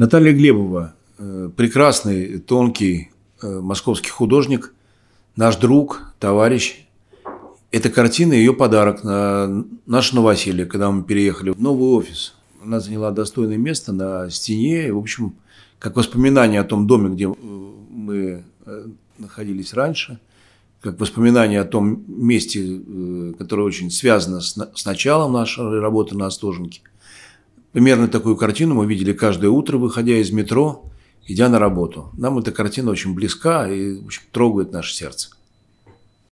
Наталья Глебова, э, прекрасный, тонкий э, московский художник, наш друг, товарищ. Эта картина – ее подарок на наше новоселье, когда мы переехали в новый офис. Она заняла достойное место на стене. И, в общем, как воспоминание о том доме, где э, мы находились раньше, как воспоминание о том месте, которое очень связано с началом нашей работы на Остоженке. Примерно такую картину мы видели каждое утро, выходя из метро, идя на работу. Нам эта картина очень близка и общем, трогает наше сердце.